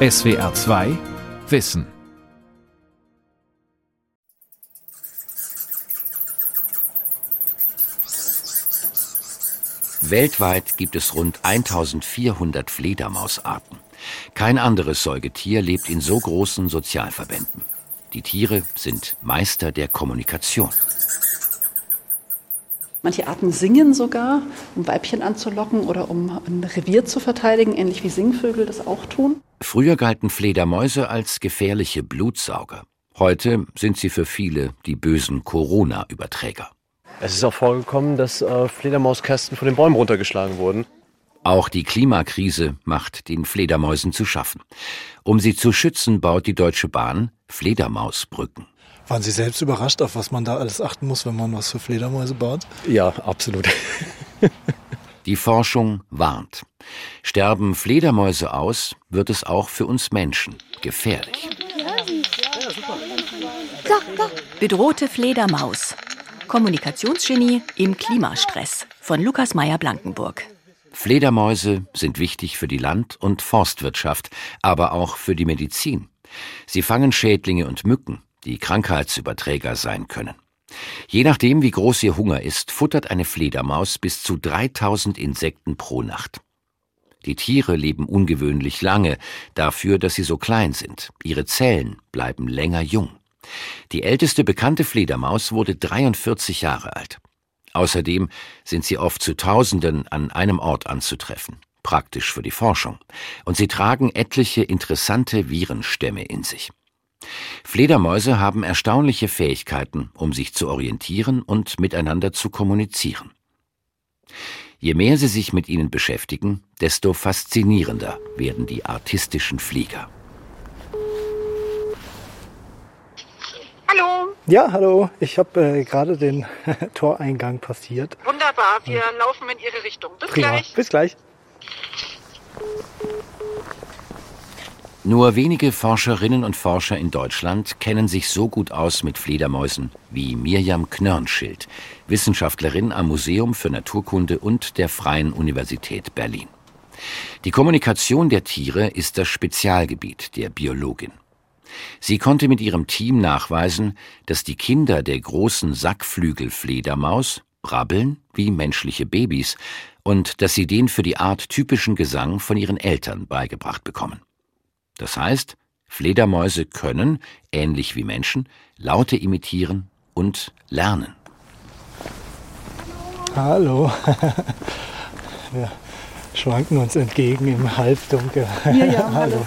SWR 2 Wissen. Weltweit gibt es rund 1400 Fledermausarten. Kein anderes Säugetier lebt in so großen Sozialverbänden. Die Tiere sind Meister der Kommunikation. Manche Arten singen sogar, um Weibchen anzulocken oder um ein Revier zu verteidigen, ähnlich wie Singvögel das auch tun. Früher galten Fledermäuse als gefährliche Blutsauger. Heute sind sie für viele die bösen Corona-Überträger. Es ist auch vorgekommen, dass äh, Fledermauskästen von den Bäumen runtergeschlagen wurden. Auch die Klimakrise macht den Fledermäusen zu schaffen. Um sie zu schützen, baut die Deutsche Bahn Fledermausbrücken. Waren Sie selbst überrascht, auf was man da alles achten muss, wenn man was für Fledermäuse baut? Ja, absolut. Die Forschung warnt. Sterben Fledermäuse aus, wird es auch für uns Menschen gefährlich. Bedrohte Fledermaus. Kommunikationsgenie im Klimastress von Lukas Meyer-Blankenburg. Fledermäuse sind wichtig für die Land- und Forstwirtschaft, aber auch für die Medizin. Sie fangen Schädlinge und Mücken, die Krankheitsüberträger sein können. Je nachdem, wie groß ihr Hunger ist, futtert eine Fledermaus bis zu 3000 Insekten pro Nacht. Die Tiere leben ungewöhnlich lange, dafür, dass sie so klein sind. Ihre Zellen bleiben länger jung. Die älteste bekannte Fledermaus wurde 43 Jahre alt. Außerdem sind sie oft zu Tausenden an einem Ort anzutreffen, praktisch für die Forschung, und sie tragen etliche interessante Virenstämme in sich. Fledermäuse haben erstaunliche Fähigkeiten, um sich zu orientieren und miteinander zu kommunizieren. Je mehr sie sich mit ihnen beschäftigen, desto faszinierender werden die artistischen Flieger. Hallo. Ja, hallo. Ich habe äh, gerade den Toreingang passiert. Wunderbar, wir hm. laufen in Ihre Richtung. Bis Prima. gleich. Bis gleich. Nur wenige Forscherinnen und Forscher in Deutschland kennen sich so gut aus mit Fledermäusen wie Mirjam Knörnschild, Wissenschaftlerin am Museum für Naturkunde und der Freien Universität Berlin. Die Kommunikation der Tiere ist das Spezialgebiet der Biologin. Sie konnte mit ihrem Team nachweisen, dass die Kinder der großen Sackflügelfledermaus brabbeln wie menschliche Babys und dass sie den für die Art typischen Gesang von ihren Eltern beigebracht bekommen. Das heißt, Fledermäuse können, ähnlich wie Menschen, Laute imitieren und lernen. Hallo. Wir schwanken uns entgegen im Halbdunkel. Mirjam, hallo.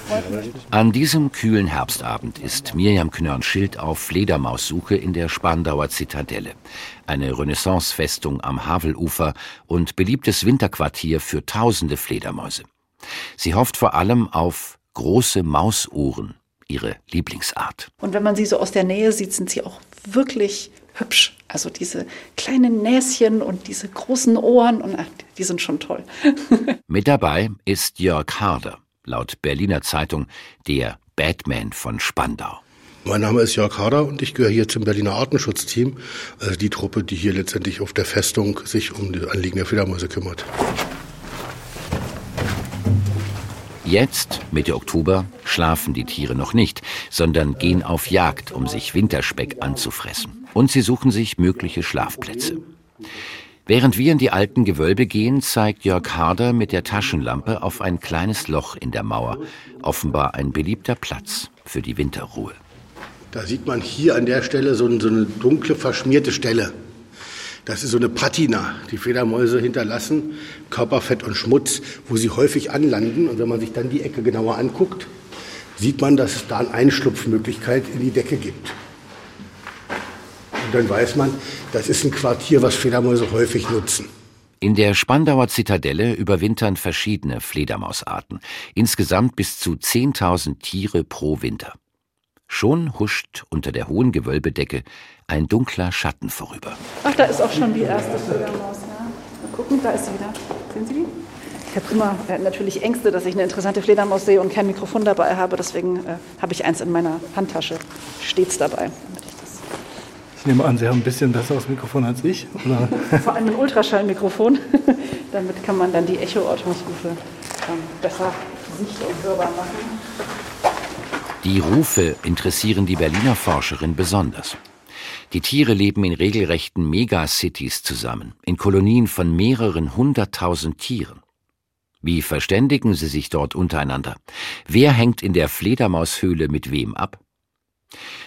An diesem kühlen Herbstabend ist Mirjam Knörnschild auf Fledermaussuche in der Spandauer Zitadelle, eine Renaissancefestung am Havelufer und beliebtes Winterquartier für tausende Fledermäuse. Sie hofft vor allem auf große Mausohren, ihre Lieblingsart. Und wenn man sie so aus der Nähe sieht, sind sie auch wirklich hübsch. Also diese kleinen Näschen und diese großen Ohren, und ach, die sind schon toll. Mit dabei ist Jörg Harder, laut Berliner Zeitung der Batman von Spandau. Mein Name ist Jörg Harder und ich gehöre hier zum Berliner Artenschutzteam, also die Truppe, die hier letztendlich auf der Festung sich um die Anliegen der Fledermäuse kümmert. Jetzt, Mitte Oktober, schlafen die Tiere noch nicht, sondern gehen auf Jagd, um sich Winterspeck anzufressen. Und sie suchen sich mögliche Schlafplätze. Während wir in die alten Gewölbe gehen, zeigt Jörg Harder mit der Taschenlampe auf ein kleines Loch in der Mauer, offenbar ein beliebter Platz für die Winterruhe. Da sieht man hier an der Stelle so eine dunkle, verschmierte Stelle. Das ist so eine Patina, die Fledermäuse hinterlassen, Körperfett und Schmutz, wo sie häufig anlanden. Und wenn man sich dann die Ecke genauer anguckt, sieht man, dass es da eine Einschlupfmöglichkeit in die Decke gibt. Und dann weiß man, das ist ein Quartier, was Fledermäuse häufig nutzen. In der Spandauer Zitadelle überwintern verschiedene Fledermausarten, insgesamt bis zu 10.000 Tiere pro Winter. Schon huscht unter der hohen Gewölbedecke ein dunkler Schatten vorüber. Ach, da ist auch schon die erste Fledermaus. Ja. Mal gucken, da ist sie wieder. Sehen Sie die? Ich habe immer äh, natürlich Ängste, dass ich eine interessante Fledermaus sehe und kein Mikrofon dabei habe. Deswegen äh, habe ich eins in meiner Handtasche stets dabei. Ich, ich, nehme an, Sie haben ein bisschen besseres Mikrofon als ich. Oder? Vor allem ein Ultraschallmikrofon. Damit kann man dann die Echoortungsrufe ähm, besser sicht- und hörbar machen. Die Rufe interessieren die Berliner Forscherin besonders. Die Tiere leben in regelrechten Megacities zusammen, in Kolonien von mehreren hunderttausend Tieren. Wie verständigen sie sich dort untereinander? Wer hängt in der Fledermaushöhle mit wem ab?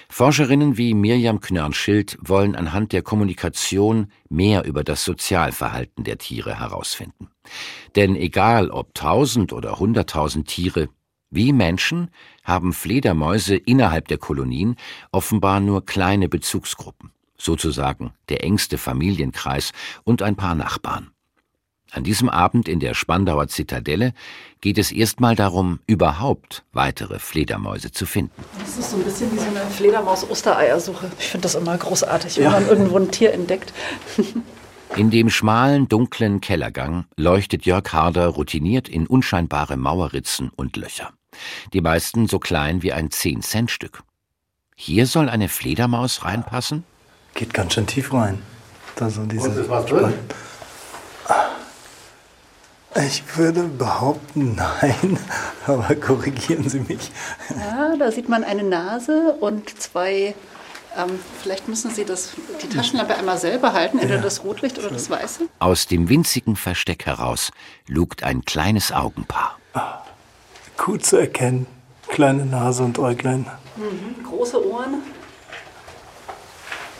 Forscherinnen wie Mirjam Knörnschild wollen anhand der Kommunikation mehr über das Sozialverhalten der Tiere herausfinden. Denn egal ob tausend oder hunderttausend Tiere, wie Menschen haben Fledermäuse innerhalb der Kolonien offenbar nur kleine Bezugsgruppen, sozusagen der engste Familienkreis und ein paar Nachbarn. An diesem Abend in der Spandauer Zitadelle geht es erstmal darum, überhaupt weitere Fledermäuse zu finden. Das ist so ein bisschen wie so eine Fledermaus-Ostereiersuche. Ich finde das immer großartig, wenn ja. man irgendwo ein Tier entdeckt. In dem schmalen, dunklen Kellergang leuchtet Jörg Harder routiniert in unscheinbare Mauerritzen und Löcher. Die meisten so klein wie ein 10-Cent-Stück. Hier soll eine Fledermaus reinpassen? Geht ganz schön tief rein. Da so diese und ist was drin? Ich würde behaupten, nein, aber korrigieren Sie mich. Ja, da sieht man eine Nase und zwei, ähm, vielleicht müssen Sie das, die Taschenlampe einmal selber halten, entweder ja, das Rotlicht oder das Weiße. Aus dem winzigen Versteck heraus lugt ein kleines Augenpaar. Ah, gut zu erkennen, kleine Nase und Äuglein. Mhm, große Ohren.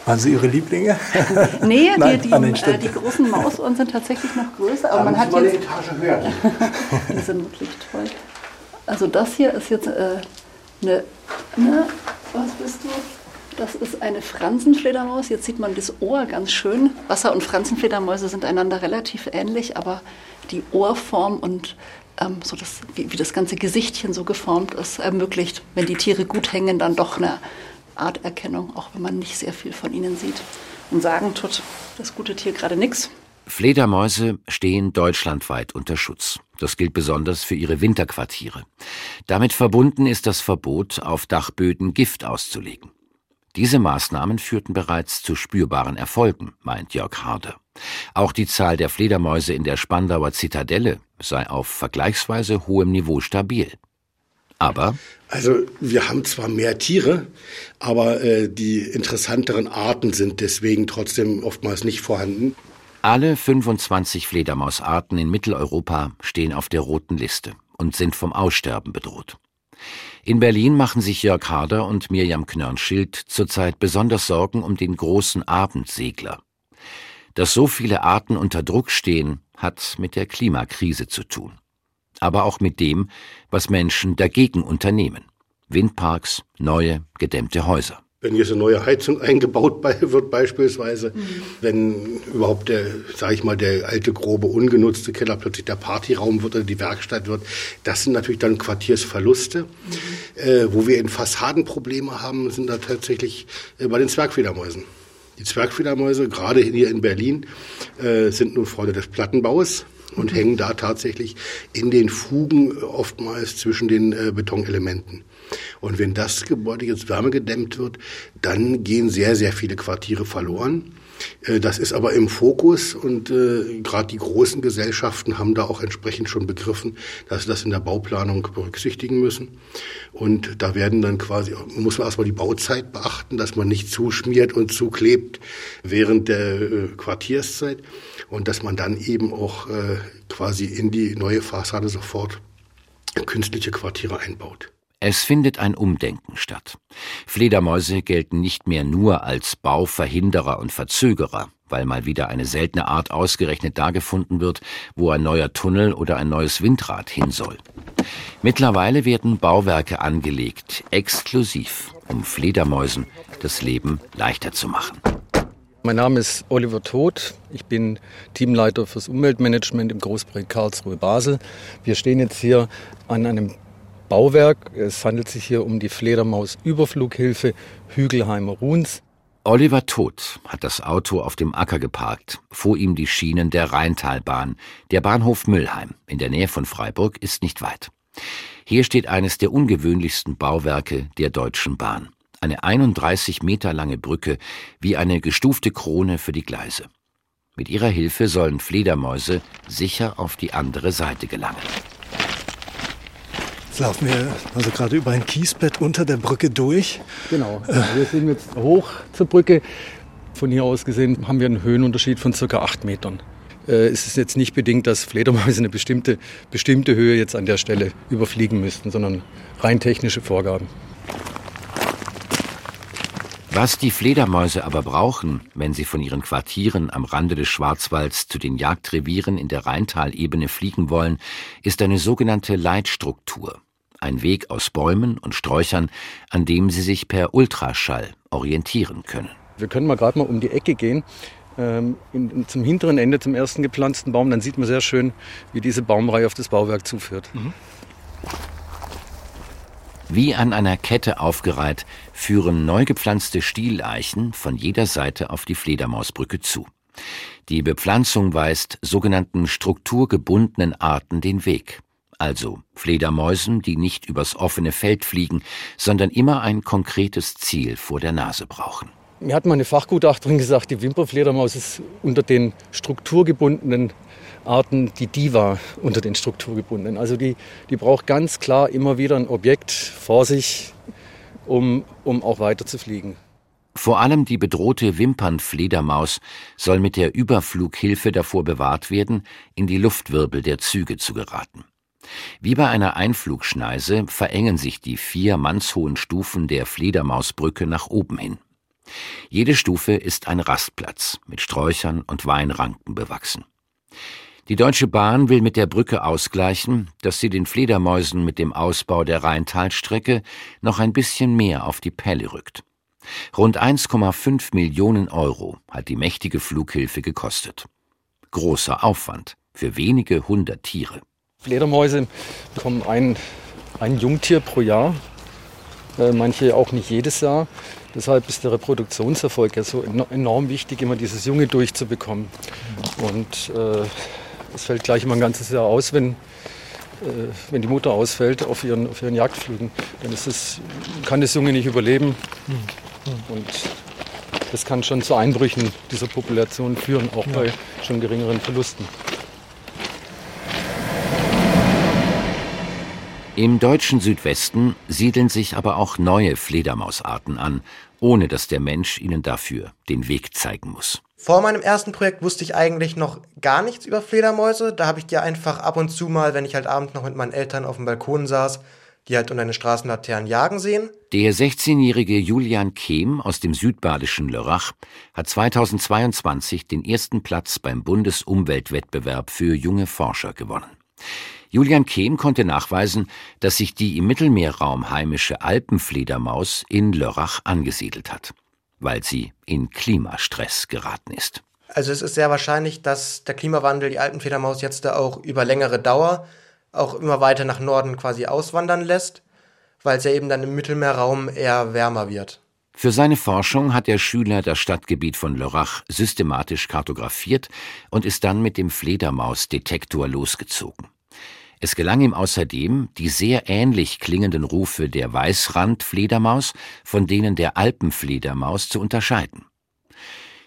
Waren sie Ihre Lieblinge? Nee, Nein, die, die, äh, die, großen Mausohren sind tatsächlich noch größer. Aber, man hat mal jetzt, eine Etage höher. die sind wirklich toll. Also das hier ist jetzt äh, eine, ne, was bist du? Das ist eine Fransenfledermaus. Jetzt sieht man das Ohr ganz schön. Wasser- und Fransenfledermäuse sind einander relativ ähnlich, aber die Ohrform und ähm, so das, wie, wie das ganze Gesichtchen so geformt ist, ermöglicht, wenn die Tiere gut hängen, dann doch eine Arterkennung, auch wenn man nicht sehr viel von ihnen sieht. Und sagen tut das gute Tier gerade nichts. Fledermäuse stehen deutschlandweit unter Schutz. Das gilt besonders für ihre Winterquartiere. Damit verbunden ist das Verbot, auf Dachböden Gift auszulegen. Diese Maßnahmen führten bereits zu spürbaren Erfolgen, meint Jörg Harder. Auch die Zahl der Fledermäuse in der Spandauer Zitadelle sei auf vergleichsweise hohem Niveau stabil. Aber also wir haben zwar mehr Tiere, aber äh, die interessanteren Arten sind deswegen trotzdem oftmals nicht vorhanden. Alle 25 Fledermausarten in Mitteleuropa stehen auf der roten Liste und sind vom Aussterben bedroht. In Berlin machen sich Jörg Harder und Mirjam Knörnschild zurzeit besonders Sorgen um den großen Abendsegler. Dass so viele Arten unter Druck stehen, hat mit der Klimakrise zu tun aber auch mit dem, was Menschen dagegen unternehmen. Windparks, neue, gedämmte Häuser. Wenn jetzt eine neue Heizung eingebaut wird beispielsweise, mhm. wenn überhaupt der, sage ich mal, der alte, grobe, ungenutzte Keller plötzlich der Partyraum wird oder die Werkstatt wird, das sind natürlich dann Quartiersverluste. Mhm. Äh, wo wir in Fassadenprobleme haben, sind da tatsächlich äh, bei den Zwergfledermäusen. Die Zwergfledermäuse, gerade hier in Berlin, äh, sind nun Freunde des Plattenbaus und mhm. hängen da tatsächlich in den Fugen oftmals zwischen den äh, Betonelementen. Und wenn das Gebäude jetzt wärmegedämmt wird, dann gehen sehr, sehr viele Quartiere verloren. Äh, das ist aber im Fokus und äh, gerade die großen Gesellschaften haben da auch entsprechend schon begriffen, dass sie das in der Bauplanung berücksichtigen müssen. Und da werden dann quasi, muss man erstmal die Bauzeit beachten, dass man nicht zuschmiert und zuklebt während der äh, Quartierszeit und dass man dann eben auch äh, quasi in die neue Fassade sofort künstliche Quartiere einbaut. Es findet ein Umdenken statt. Fledermäuse gelten nicht mehr nur als Bauverhinderer und Verzögerer, weil mal wieder eine seltene Art ausgerechnet da gefunden wird, wo ein neuer Tunnel oder ein neues Windrad hin soll. Mittlerweile werden Bauwerke angelegt, exklusiv, um Fledermäusen das Leben leichter zu machen. Mein Name ist Oliver Todt. Ich bin Teamleiter fürs Umweltmanagement im Großprojekt Karlsruhe Basel. Wir stehen jetzt hier an einem Bauwerk. Es handelt sich hier um die Fledermaus-Überflughilfe Hügelheimer Ruhns. Oliver Todt hat das Auto auf dem Acker geparkt. Vor ihm die Schienen der Rheintalbahn. Der Bahnhof Müllheim in der Nähe von Freiburg ist nicht weit. Hier steht eines der ungewöhnlichsten Bauwerke der Deutschen Bahn eine 31 Meter lange Brücke wie eine gestufte Krone für die Gleise. Mit ihrer Hilfe sollen Fledermäuse sicher auf die andere Seite gelangen. Jetzt laufen wir also gerade über ein Kiesbett unter der Brücke durch. Genau. Wir sind jetzt hoch zur Brücke. Von hier aus gesehen haben wir einen Höhenunterschied von ca. 8 Metern. Äh, es ist jetzt nicht bedingt, dass Fledermäuse eine bestimmte, bestimmte Höhe jetzt an der Stelle überfliegen müssten, sondern rein technische Vorgaben. Was die Fledermäuse aber brauchen, wenn sie von ihren Quartieren am Rande des Schwarzwalds zu den Jagdrevieren in der Rheintalebene fliegen wollen, ist eine sogenannte Leitstruktur. Ein Weg aus Bäumen und Sträuchern, an dem sie sich per Ultraschall orientieren können. Wir können mal gerade mal um die Ecke gehen, ähm, in, zum hinteren Ende, zum ersten gepflanzten Baum. Dann sieht man sehr schön, wie diese Baumreihe auf das Bauwerk zuführt. Mhm. Wie an einer Kette aufgereiht, führen neu gepflanzte Stieleichen von jeder Seite auf die Fledermausbrücke zu. Die Bepflanzung weist sogenannten strukturgebundenen Arten den Weg. Also Fledermäusen, die nicht übers offene Feld fliegen, sondern immer ein konkretes Ziel vor der Nase brauchen. Mir hat meine Fachgutachterin gesagt, die Wimperfledermaus ist unter den strukturgebundenen Arten die Diva unter den strukturgebundenen. Also die, die braucht ganz klar immer wieder ein Objekt vor sich, um, um auch weiter zu fliegen. Vor allem die bedrohte Wimpernfledermaus soll mit der Überflughilfe davor bewahrt werden, in die Luftwirbel der Züge zu geraten. Wie bei einer Einflugschneise verengen sich die vier mannshohen Stufen der Fledermausbrücke nach oben hin. Jede Stufe ist ein Rastplatz mit Sträuchern und Weinranken bewachsen. Die Deutsche Bahn will mit der Brücke ausgleichen, dass sie den Fledermäusen mit dem Ausbau der Rheintalstrecke noch ein bisschen mehr auf die Pelle rückt. Rund 1,5 Millionen Euro hat die mächtige Flughilfe gekostet. Großer Aufwand für wenige hundert Tiere. Fledermäuse bekommen ein, ein Jungtier pro Jahr, äh, manche auch nicht jedes Jahr. Deshalb ist der Reproduktionserfolg ja so enorm wichtig, immer dieses Junge durchzubekommen. Und äh, es fällt gleich immer ein ganzes Jahr aus, wenn, äh, wenn die Mutter ausfällt auf ihren, auf ihren Jagdflügen. Dann ist es, kann das Junge nicht überleben. Und das kann schon zu Einbrüchen dieser Population führen, auch bei schon geringeren Verlusten. Im deutschen Südwesten siedeln sich aber auch neue Fledermausarten an, ohne dass der Mensch ihnen dafür den Weg zeigen muss. Vor meinem ersten Projekt wusste ich eigentlich noch gar nichts über Fledermäuse. Da habe ich die einfach ab und zu mal, wenn ich halt abends noch mit meinen Eltern auf dem Balkon saß, die halt unter den Straßenlaternen jagen sehen. Der 16-jährige Julian Kehm aus dem südbadischen Lörrach hat 2022 den ersten Platz beim Bundesumweltwettbewerb für junge Forscher gewonnen. Julian Kehm konnte nachweisen, dass sich die im Mittelmeerraum heimische Alpenfledermaus in Lörrach angesiedelt hat, weil sie in Klimastress geraten ist. Also es ist sehr wahrscheinlich, dass der Klimawandel die Alpenfledermaus jetzt da auch über längere Dauer auch immer weiter nach Norden quasi auswandern lässt, weil es ja eben dann im Mittelmeerraum eher wärmer wird. Für seine Forschung hat der Schüler das Stadtgebiet von Lörrach systematisch kartografiert und ist dann mit dem Fledermausdetektor losgezogen. Es gelang ihm außerdem, die sehr ähnlich klingenden Rufe der Weißrandfledermaus von denen der Alpenfledermaus zu unterscheiden.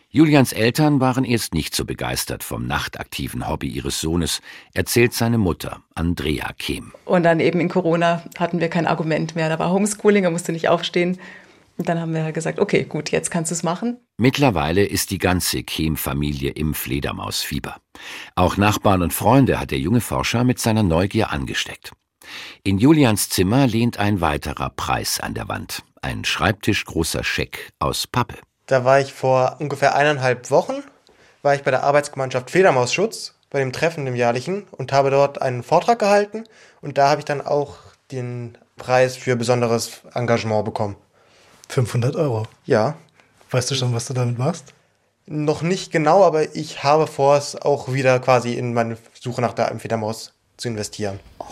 Julians Eltern waren erst nicht so begeistert vom nachtaktiven Hobby ihres Sohnes, erzählt seine Mutter, Andrea Kehm. Und dann eben in Corona hatten wir kein Argument mehr. Da war Homeschooling, er musste nicht aufstehen. Und dann haben wir gesagt, okay, gut, jetzt kannst du es machen. Mittlerweile ist die ganze Kehm-Familie im Fledermausfieber. Auch Nachbarn und Freunde hat der junge Forscher mit seiner Neugier angesteckt. In Julians Zimmer lehnt ein weiterer Preis an der Wand. Ein schreibtischgroßer Scheck aus Pappe. Da war ich vor ungefähr eineinhalb Wochen, war ich bei der Arbeitsgemeinschaft Fledermausschutz, bei dem Treffen im jährlichen und habe dort einen Vortrag gehalten und da habe ich dann auch den Preis für besonderes Engagement bekommen. 500 Euro. Ja. Weißt du schon, was du damit machst? Noch nicht genau, aber ich habe vor, es auch wieder quasi in meine Suche nach der Fledermaus zu investieren. Oh.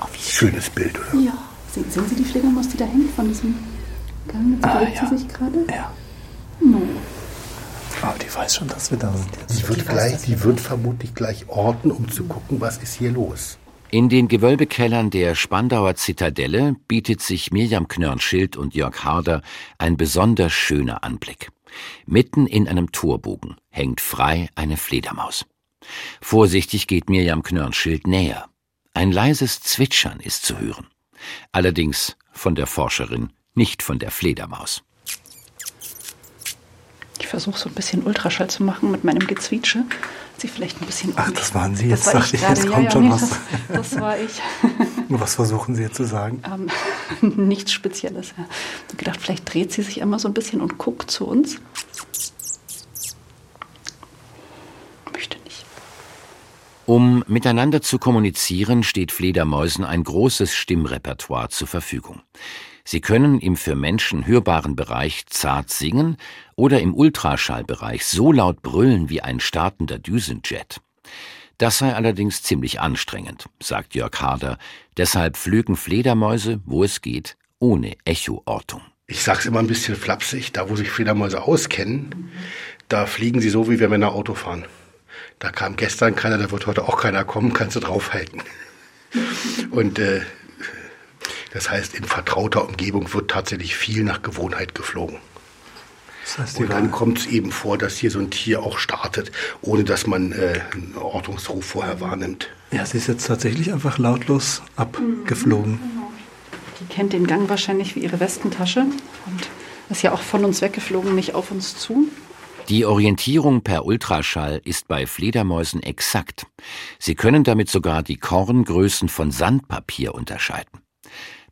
Oh, wie schönes Bild, oder? Ja. Sehen, sehen, Sie die Fledermaus, die da hängt von diesem Gang? Jetzt ah, ja. sie sich gerade? Ja. No. Oh, die weiß schon, dass wir da sind. Jetzt. Die, wird, die, gleich, die wird vermutlich gleich orten, um zu gucken, was ist hier los. In den Gewölbekellern der Spandauer Zitadelle bietet sich Mirjam Knörnschild und Jörg Harder ein besonders schöner Anblick. Mitten in einem Torbogen hängt frei eine Fledermaus. Vorsichtig geht Mirjam Knörnschild näher. Ein leises Zwitschern ist zu hören. Allerdings von der Forscherin, nicht von der Fledermaus. Ich versuche so ein bisschen Ultraschall zu machen mit meinem Gezwietsche. Sie vielleicht ein bisschen. Ach, das waren Sie das jetzt, war dachte ich, jetzt ja, kommt ja, schon nee, was. Das, das war ich. Was versuchen Sie jetzt zu sagen? Ähm, nichts Spezielles. Ja. Ich habe gedacht, vielleicht dreht sie sich immer so ein bisschen und guckt zu uns. Möchte nicht. Um miteinander zu kommunizieren, steht Fledermäusen ein großes Stimmrepertoire zur Verfügung. Sie können im für Menschen hörbaren Bereich zart singen oder im Ultraschallbereich so laut brüllen wie ein startender Düsenjet. Das sei allerdings ziemlich anstrengend, sagt Jörg Harder. Deshalb flögen Fledermäuse, wo es geht, ohne Echoortung. Ich sag's immer ein bisschen flapsig, da wo sich Fledermäuse auskennen, da fliegen sie so, wie wenn wir nach Auto fahren. Da kam gestern keiner, da wird heute auch keiner kommen, kannst du draufhalten. Und äh, das heißt, in vertrauter Umgebung wird tatsächlich viel nach Gewohnheit geflogen. Das heißt, Und dann kommt es eben vor, dass hier so ein Tier auch startet, ohne dass man äh, einen Ortungsruf vorher wahrnimmt. Ja, sie ist jetzt tatsächlich einfach lautlos abgeflogen. Die kennt den Gang wahrscheinlich wie ihre Westentasche und ist ja auch von uns weggeflogen, nicht auf uns zu. Die Orientierung per Ultraschall ist bei Fledermäusen exakt. Sie können damit sogar die Korngrößen von Sandpapier unterscheiden.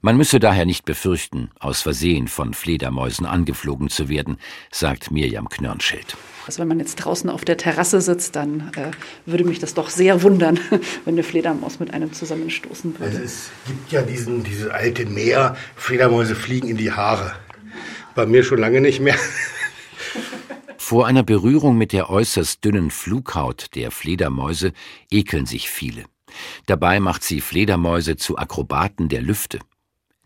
Man müsse daher nicht befürchten, aus Versehen von Fledermäusen angeflogen zu werden, sagt Mirjam Knörnschild. Also wenn man jetzt draußen auf der Terrasse sitzt, dann äh, würde mich das doch sehr wundern, wenn eine Fledermaus mit einem zusammenstoßen würde. Also es gibt ja diesen, dieses alte Meer, Fledermäuse fliegen in die Haare. Bei mir schon lange nicht mehr. Vor einer Berührung mit der äußerst dünnen Flughaut der Fledermäuse ekeln sich viele. Dabei macht sie Fledermäuse zu Akrobaten der Lüfte.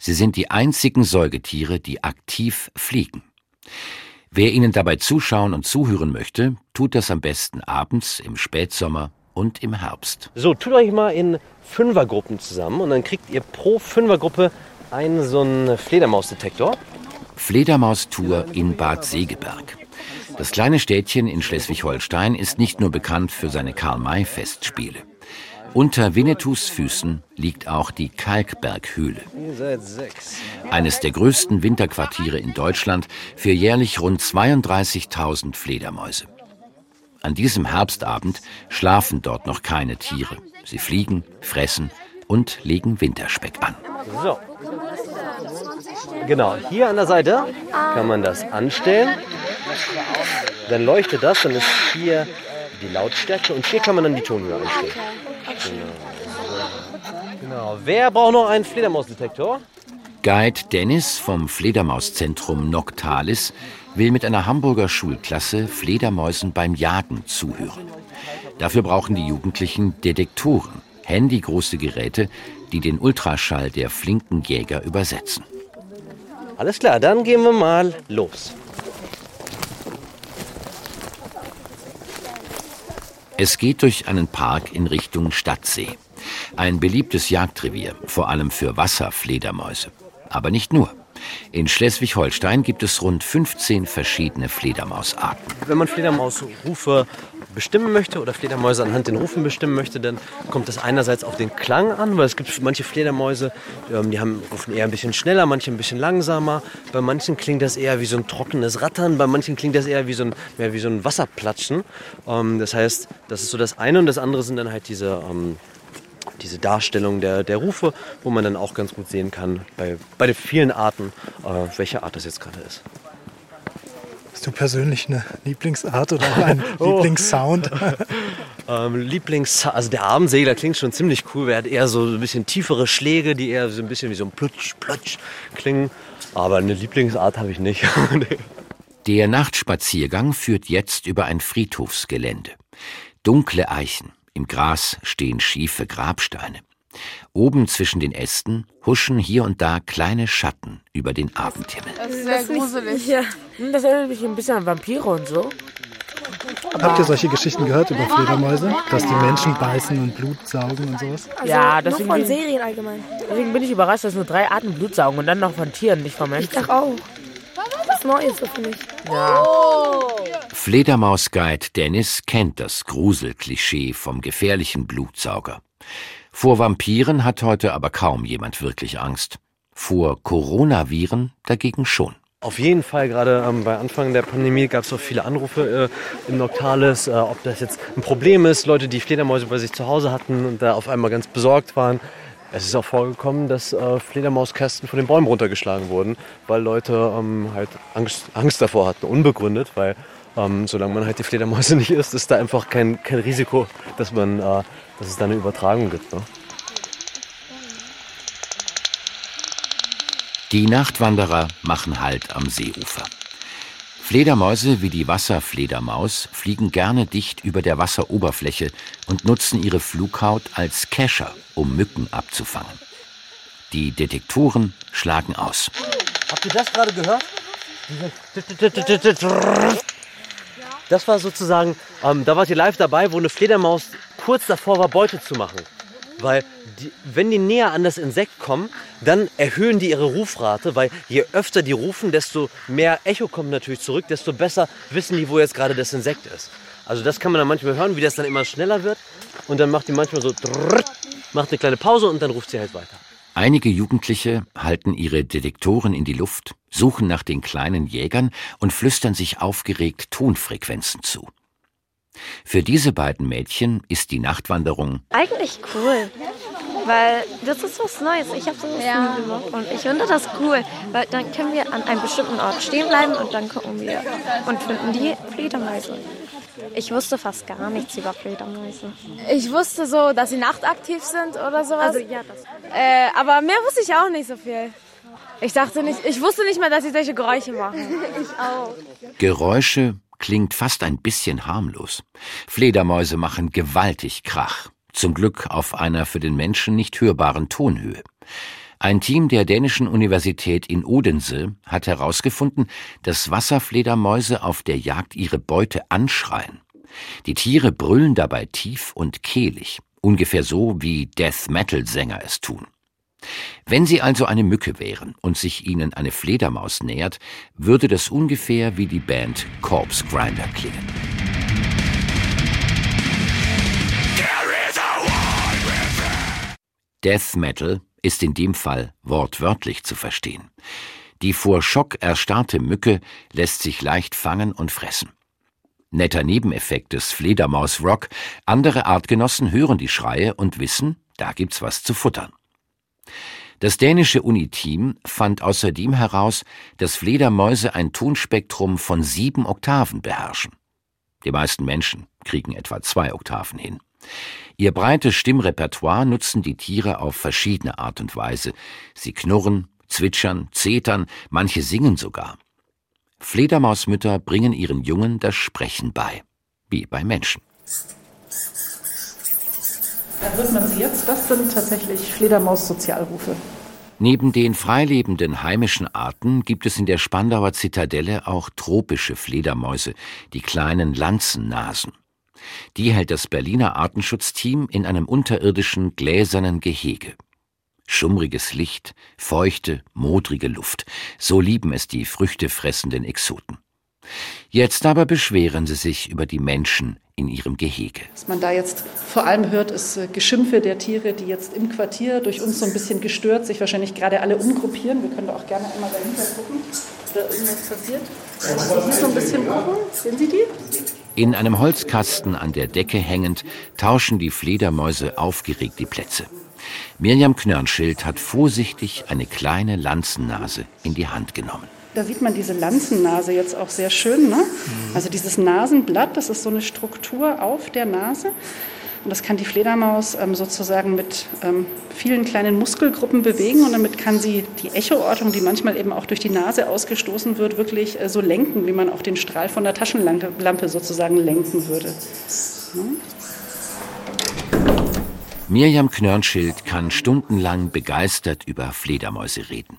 Sie sind die einzigen Säugetiere, die aktiv fliegen. Wer ihnen dabei zuschauen und zuhören möchte, tut das am besten abends, im Spätsommer und im Herbst. So, tut euch mal in Fünfergruppen zusammen und dann kriegt ihr pro Fünfergruppe einen so einen Fledermausdetektor. Fledermaustour in Bad Segeberg. Das kleine Städtchen in Schleswig-Holstein ist nicht nur bekannt für seine Karl-May-Festspiele. Unter Winnetous Füßen liegt auch die Kalkberghöhle, eines der größten Winterquartiere in Deutschland für jährlich rund 32.000 Fledermäuse. An diesem Herbstabend schlafen dort noch keine Tiere. Sie fliegen, fressen und legen Winterspeck an. So. Genau, hier an der Seite kann man das anstellen. Dann leuchtet das, dann ist hier die Lautstärke und hier kann man dann die Tonhöhe einstellen. Genau. genau. Wer braucht noch einen Fledermausdetektor? Guide Dennis vom Fledermauszentrum Noctalis will mit einer Hamburger Schulklasse Fledermäusen beim Jagen zuhören. Dafür brauchen die Jugendlichen Detektoren, handygroße Geräte, die den Ultraschall der flinken Jäger übersetzen. Alles klar, dann gehen wir mal los. Es geht durch einen Park in Richtung Stadtsee. Ein beliebtes Jagdrevier, vor allem für Wasserfledermäuse. Aber nicht nur. In Schleswig-Holstein gibt es rund 15 verschiedene Fledermausarten. Wenn man Fledermausrufe bestimmen möchte oder Fledermäuse anhand den Rufen bestimmen möchte, dann kommt es einerseits auf den Klang an, weil es gibt manche Fledermäuse, ähm, die haben, rufen eher ein bisschen schneller, manche ein bisschen langsamer. Bei manchen klingt das eher wie so ein trockenes Rattern, bei manchen klingt das eher wie so ein, mehr wie so ein Wasserplatschen. Ähm, das heißt, das ist so das eine und das andere sind dann halt diese ähm, diese Darstellung der, der Rufe, wo man dann auch ganz gut sehen kann, bei, bei den vielen Arten, äh, welche Art das jetzt gerade ist. Hast du persönlich eine Lieblingsart oder auch einen Oh. Lieblingssound? Ähm, Lieblings, also der Abendsegler klingt schon ziemlich cool. Er hat eher so ein bisschen tiefere Schläge, die eher so ein bisschen wie so ein Plutsch, Plutsch klingen. Aber eine Lieblingsart habe ich nicht. Der Nachtspaziergang führt jetzt über ein Friedhofsgelände. Dunkle Eichen, im Gras stehen schiefe Grabsteine. Oben zwischen den Ästen huschen hier und da kleine Schatten über den Abendhimmel. Das ist sehr gruselig. Ja, das erinnert mich ein bisschen an Vampire und so. Habt ihr solche Geschichten gehört über Fledermäuse? Dass die Menschen beißen und Blut saugen und sowas? ja, Also nur deswegen von bin, Serien allgemein. deswegen bin ich überrascht, dass nur drei Arten Blut saugen und dann noch von Tieren, nicht von Menschen. Ich dachte auch. Was Neues so für mich. Ja. Fledermausguide Dennis kennt das Gruselklischee vom gefährlichen Blutsauger. Vor Vampiren hat heute aber kaum jemand wirklich Angst. Vor Coronaviren dagegen schon. Auf jeden Fall, gerade ähm, bei Anfang der Pandemie gab es auch viele Anrufe äh, im Noctalis, äh, ob das jetzt ein Problem ist, Leute, die Fledermäuse bei sich zu Hause hatten und da auf einmal ganz besorgt waren. Es ist auch vorgekommen, dass äh, Fledermauskästen von den Bäumen runtergeschlagen wurden, weil Leute ähm, halt Angst, Angst davor hatten, unbegründet, weil ähm, solange man halt die Fledermäuse nicht isst, ist da einfach kein, kein Risiko, dass, man, äh, dass es da eine Übertragung gibt. Ne? Die Nachtwanderer machen Halt am Seeufer. Fledermäuse wie die Wasserfledermaus fliegen gerne dicht über der Wasseroberfläche und nutzen ihre Flughaut als Kescher, um Mücken abzufangen. Die Detektoren schlagen aus. Habt ihr das gerade gehört? Das war sozusagen, ähm, da wart ihr live dabei, wo eine Fledermaus kurz davor war, Beute zu machen. Weil die, wenn die näher an das Insekt kommen, dann erhöhen die ihre Rufrate, weil je öfter die rufen, desto mehr Echo kommt natürlich zurück, desto besser wissen die, wo jetzt gerade das Insekt ist. Also das kann man dann manchmal hören, wie das dann immer schneller wird. Und dann macht die manchmal so, macht eine kleine Pause und dann ruft sie halt weiter. Einige Jugendliche halten ihre Detektoren in die Luft, suchen nach den kleinen Jägern und flüstern sich aufgeregt Tonfrequenzen zu. Für diese beiden Mädchen ist die Nachtwanderung eigentlich cool, weil das ist was Neues. Ich habe sowas ja. nie gemacht und ich finde das cool, weil dann können wir an einem bestimmten Ort stehen bleiben und dann gucken wir und finden die Fledermäuse. Ich wusste fast gar nichts über Fledermäuse. Ich wusste so, dass sie nachtaktiv sind oder sowas. Also ja, das. Äh, aber mehr wusste ich auch nicht so viel. Ich dachte nicht, ich wusste nicht mal, dass sie solche Geräusche machen. ich auch. Geräusche klingt fast ein bisschen harmlos. Fledermäuse machen gewaltig Krach. Zum Glück auf einer für den Menschen nicht hörbaren Tonhöhe. Ein Team der dänischen Universität in Odense hat herausgefunden, dass Wasserfledermäuse auf der Jagd ihre Beute anschreien. Die Tiere brüllen dabei tief und kehlig, ungefähr so wie Death Metal Sänger es tun. Wenn Sie also eine Mücke wären und sich Ihnen eine Fledermaus nähert, würde das ungefähr wie die Band Corpse Grinder klingen. Death Metal ist in dem Fall wortwörtlich zu verstehen. Die vor Schock erstarrte Mücke lässt sich leicht fangen und fressen. Netter Nebeneffekt des Fledermaus-Rock, andere Artgenossen hören die Schreie und wissen, da gibt's was zu futtern. Das dänische Uniteam fand außerdem heraus, dass Fledermäuse ein Tonspektrum von sieben Oktaven beherrschen. Die meisten Menschen kriegen etwa zwei Oktaven hin. Ihr breites Stimmrepertoire nutzen die Tiere auf verschiedene Art und Weise. Sie knurren, zwitschern, zetern, manche singen sogar. Fledermausmütter bringen ihren Jungen das Sprechen bei, wie bei Menschen. Hört man sie jetzt. Das sind tatsächlich Fledermaus-Sozialrufe. Neben den freilebenden heimischen Arten gibt es in der Spandauer Zitadelle auch tropische Fledermäuse, die kleinen Lanzennasen. Die hält das Berliner Artenschutzteam in einem unterirdischen gläsernen Gehege. Schummriges Licht, feuchte, modrige Luft, so lieben es die früchtefressenden Exoten. Jetzt aber beschweren sie sich über die Menschen in ihrem Gehege. Was man da jetzt vor allem hört, ist äh, Geschimpfe der Tiere, die jetzt im Quartier durch uns so ein bisschen gestört sich wahrscheinlich gerade alle umgruppieren. Wir können da auch gerne einmal dahinter gucken, ob da irgendwas passiert. Also hier so ein bisschen gucken, sehen Sie die? In einem Holzkasten an der Decke hängend tauschen die Fledermäuse aufgeregt die Plätze. Mirjam Knörnschild hat vorsichtig eine kleine Lanzennase in die Hand genommen. Da sieht man diese Lanzennase jetzt auch sehr schön. Ne? Mhm. Also dieses Nasenblatt, das ist so eine Struktur auf der Nase. Und das kann die Fledermaus ähm, sozusagen mit ähm, vielen kleinen Muskelgruppen bewegen und damit kann sie die Echoortung, die manchmal eben auch durch die Nase ausgestoßen wird, wirklich äh, so lenken, wie man auch den Strahl von der Taschenlampe sozusagen lenken würde. Ne? Mirjam Knörnschild kann stundenlang begeistert über Fledermäuse reden.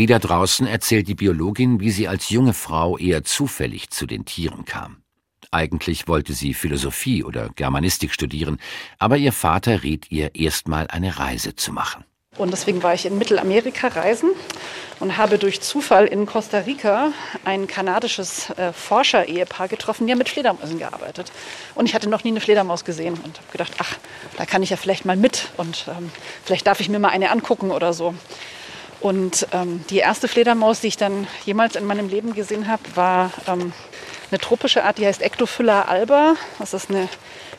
Wieder draußen erzählt die Biologin, wie sie als junge Frau eher zufällig zu den Tieren kam. Eigentlich wollte sie Philosophie oder Germanistik studieren, aber ihr Vater riet ihr erstmal eine Reise zu machen. Und deswegen war ich in Mittelamerika reisen und habe durch Zufall in Costa Rica ein kanadisches äh, Forscher-Ehepaar getroffen, die haben mit Fledermäusen gearbeitet. Und ich hatte noch nie eine Fledermaus gesehen und habe gedacht, ach, da kann ich ja vielleicht mal mit und ähm, vielleicht darf ich mir mal eine angucken oder so. Und ähm, die erste Fledermaus, die ich dann jemals in meinem Leben gesehen habe, war ähm, eine tropische Art, die heißt Ectophylla alba. Das ist eine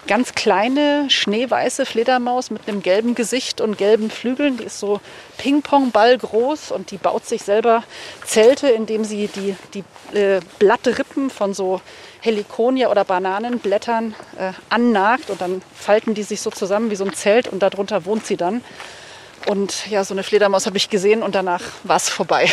ganz kleine, schneeweiße Fledermaus mit einem gelben Gesicht und gelben Flügeln. Die ist so Ping-Pong-Ball groß und die baut sich selber Zelte, indem sie die, die äh, Blattrippen von so Heliconia oder Bananenblättern äh, annagt und dann falten die sich so zusammen wie so ein Zelt und darunter wohnt sie dann. Und ja, so eine Fledermaus habe ich gesehen und danach war es vorbei.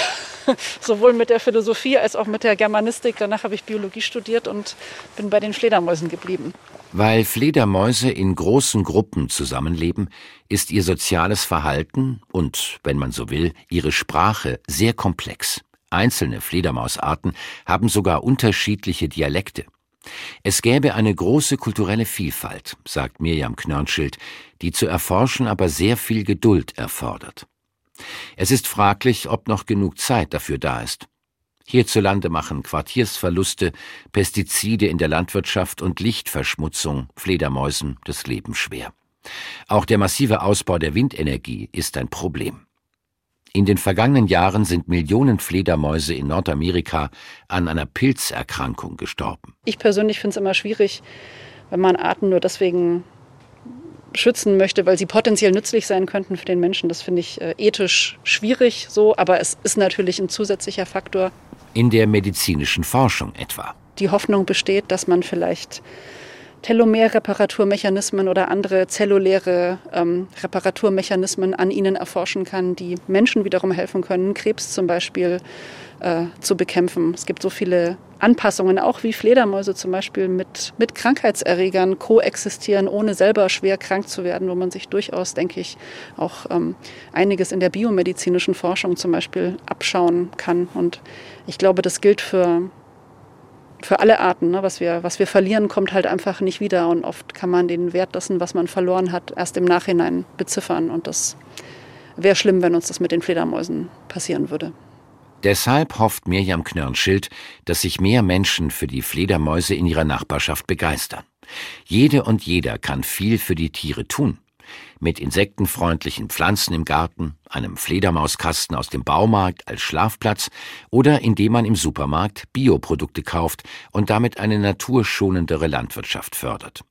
Sowohl mit der Philosophie als auch mit der Germanistik. Danach habe ich Biologie studiert und bin bei den Fledermäusen geblieben. Weil Fledermäuse in großen Gruppen zusammenleben, ist ihr soziales Verhalten und, wenn man so will, ihre Sprache sehr komplex. Einzelne Fledermausarten haben sogar unterschiedliche Dialekte. Es gäbe eine große kulturelle Vielfalt, sagt Mirjam Knörnschild, die zu erforschen aber sehr viel Geduld erfordert. Es ist fraglich, ob noch genug Zeit dafür da ist. Hierzulande machen Quartiersverluste, Pestizide in der Landwirtschaft und Lichtverschmutzung Fledermäusen das Leben schwer. Auch der massive Ausbau der Windenergie ist ein Problem. In den vergangenen Jahren sind Millionen Fledermäuse in Nordamerika an einer Pilzerkrankung gestorben. Ich persönlich finde es immer schwierig, wenn man Arten nur deswegen schützen möchte, weil sie potenziell nützlich sein könnten für den Menschen. Das finde ich äh, ethisch schwierig so, aber es ist natürlich ein zusätzlicher Faktor in der medizinischen Forschung etwa. Die Hoffnung besteht, dass man vielleicht Telomerreparaturmechanismen oder andere zelluläre ähm, Reparaturmechanismen an ihnen erforschen kann, die Menschen wiederum helfen können, Krebs zum Beispiel äh, zu bekämpfen. Es gibt so viele Anpassungen, auch wie Fledermäuse zum Beispiel mit, mit Krankheitserregern koexistieren, ohne selber schwer krank zu werden, wo man sich durchaus, denke ich, auch ähm, einiges in der biomedizinischen Forschung zum Beispiel abschauen kann. Und ich glaube, das gilt für, für alle Arten. Ne? Was, wir, was wir verlieren, kommt halt einfach nicht wieder. Und oft kann man den Wert dessen, was man verloren hat, erst im Nachhinein beziffern. Und das wäre schlimm, wenn uns das mit den Fledermäusen passieren würde. Deshalb hofft Mirjam Knörnschild, dass sich mehr Menschen für die Fledermäuse in ihrer Nachbarschaft begeistern. Jede und jeder kann viel für die Tiere tun mit insektenfreundlichen Pflanzen im Garten, einem Fledermauskasten aus dem Baumarkt als Schlafplatz oder indem man im Supermarkt Bioprodukte kauft und damit eine naturschonendere Landwirtschaft fördert.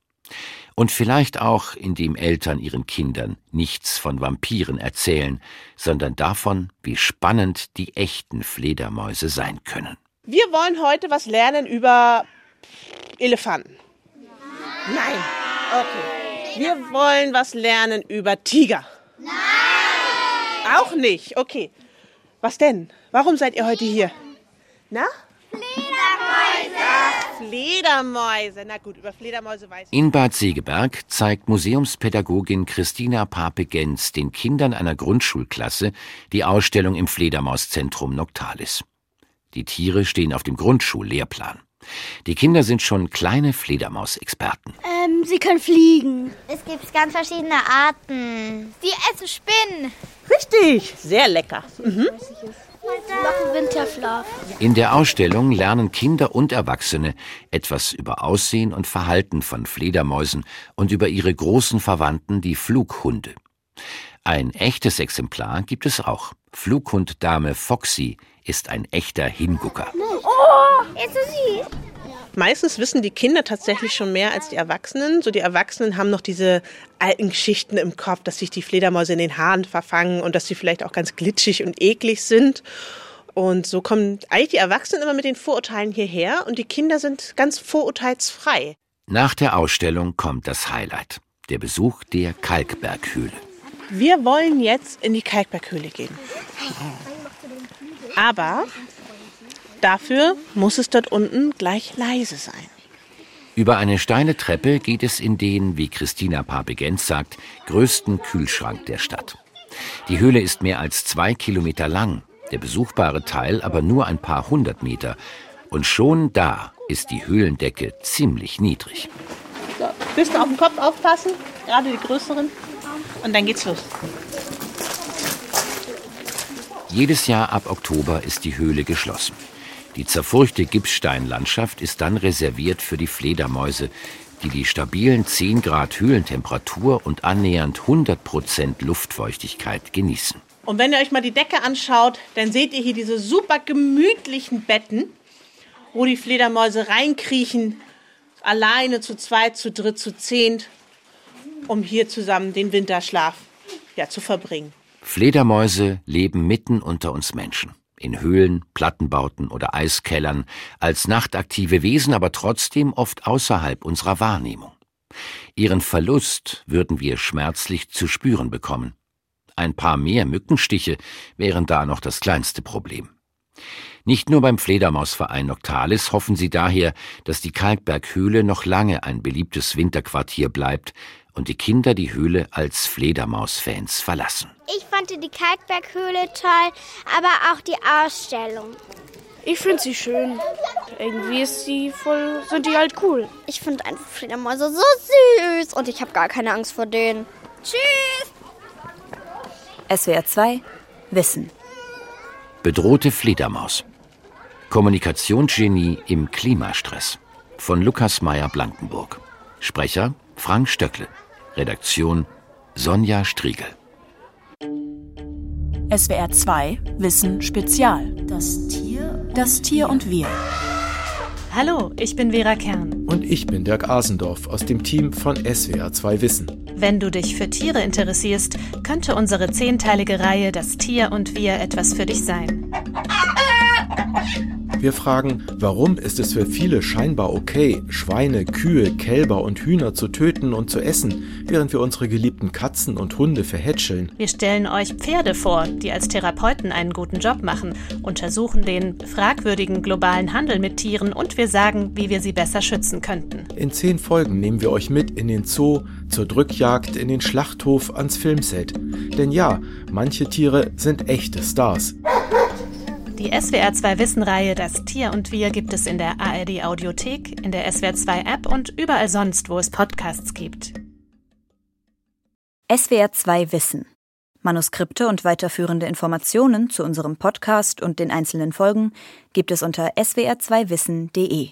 Und vielleicht auch, indem Eltern ihren Kindern nichts von Vampiren erzählen, sondern davon, wie spannend die echten Fledermäuse sein können. Wir wollen heute was lernen über Elefanten. Nein. Okay. Wir wollen was lernen über Tiger. Nein! Auch nicht? Okay. Was denn? Warum seid ihr heute hier? Na? Fledermäuse! Fledermäuse. Na gut, über Fledermäuse weiß ich. In Bad Segeberg zeigt Museumspädagogin Christina Pape-Gens den Kindern einer Grundschulklasse die Ausstellung im Fledermauszentrum Noctalis. Die Tiere stehen auf dem Grundschullehrplan. Die Kinder sind schon kleine Fledermausexperten. Ähm, sie können fliegen. Es gibt ganz verschiedene Arten. Die essen Spinnen. Richtig, sehr lecker. Mhm. In der Ausstellung lernen Kinder und Erwachsene etwas über Aussehen und Verhalten von Fledermäusen und über ihre großen Verwandten, die Flughunde. Ein echtes Exemplar gibt es auch. Flughunddame Foxy ist ein echter Hingucker. Oh, jetzt ist sie. Meistens wissen die Kinder tatsächlich schon mehr als die Erwachsenen. So die Erwachsenen haben noch diese alten Geschichten im Kopf, dass sich die Fledermäuse in den Haaren verfangen und dass sie vielleicht auch ganz glitschig und eklig sind. Und so kommen eigentlich die Erwachsenen immer mit den Vorurteilen hierher und die Kinder sind ganz vorurteilsfrei. Nach der Ausstellung kommt das Highlight, der Besuch der Kalkberghöhle. Wir wollen jetzt in die Kalkberghöhle gehen. Aber dafür muss es dort unten gleich leise sein. Über eine steile Treppe geht es in den, wie Christina Papegenz sagt, größten Kühlschrank der Stadt. Die Höhle ist mehr als zwei Kilometer lang, der besuchbare Teil aber nur ein paar hundert Meter. Und schon da ist die Höhlendecke ziemlich niedrig. So, bist du auf den Kopf aufpassen, gerade die größeren. Und dann geht's los. Jedes Jahr ab Oktober ist die Höhle geschlossen. Die zerfurchte Gipssteinlandschaft ist dann reserviert für die Fledermäuse, die die stabilen 10 Grad Höhlentemperatur und annähernd 100 Prozent Luftfeuchtigkeit genießen. Und wenn ihr euch mal die Decke anschaut, dann seht ihr hier diese super gemütlichen Betten, wo die Fledermäuse reinkriechen, alleine zu zweit, zu dritt, zu zehnt, um hier zusammen den Winterschlaf ja, zu verbringen. Fledermäuse leben mitten unter uns Menschen. In Höhlen, Plattenbauten oder Eiskellern, als nachtaktive Wesen, aber trotzdem oft außerhalb unserer Wahrnehmung. Ihren Verlust würden wir schmerzlich zu spüren bekommen. Ein paar mehr Mückenstiche wären da noch das kleinste Problem. Nicht nur beim Fledermausverein Noctalis hoffen sie daher, dass die Kalkberghöhle noch lange ein beliebtes Winterquartier bleibt und die Kinder die Höhle als Fledermausfans verlassen. Ich fand die Kalkberghöhle toll, aber auch die Ausstellung. Ich finde sie schön. Irgendwie ist sie voll, sind die halt cool. Ich finde einfach Fledermäuse so süß und ich habe gar keine Angst vor denen. Tschüss! SWR 2 Wissen. Bedrohte Fledermaus. Kommunikationsgenie im Klimastress. Von Lukas Meyer-Blankenburg. Sprecher Frank Stöckle. Redaktion Sonja Striegel. SWR 2 Wissen Spezial. Das Tier. Das Tier und wir. Hallo, ich bin Vera Kern. Und ich bin Dirk Asendorf aus dem Team von SWR 2 Wissen. Wenn du dich für Tiere interessierst, könnte unsere zehnteilige Reihe Das Tier und wir etwas für dich sein. Wir fragen, warum ist es für viele scheinbar okay, Schweine, Kühe, Kälber und Hühner zu töten und zu essen, während wir unsere geliebten Katzen und Hunde verhätscheln? Wir stellen euch Pferde vor, die als Therapeuten einen guten Job machen, untersuchen den fragwürdigen globalen Handel mit Tieren und wir sagen, wie wir sie besser schützen könnten. In zehn Folgen nehmen wir euch mit in den Zoo, zur Drückjagd, in den Schlachthof, ans Filmset. Denn ja, manche Tiere sind echte Stars. Die SWR 2 Wissen-Reihe Das Tier und Wir gibt es in der ARD Audiothek, in der SWR 2 App und überall sonst, wo es Podcasts gibt. SWR 2 Wissen. Manuskripte und weiterführende Informationen zu unserem Podcast und den einzelnen Folgen gibt es unter swr2wissen.de.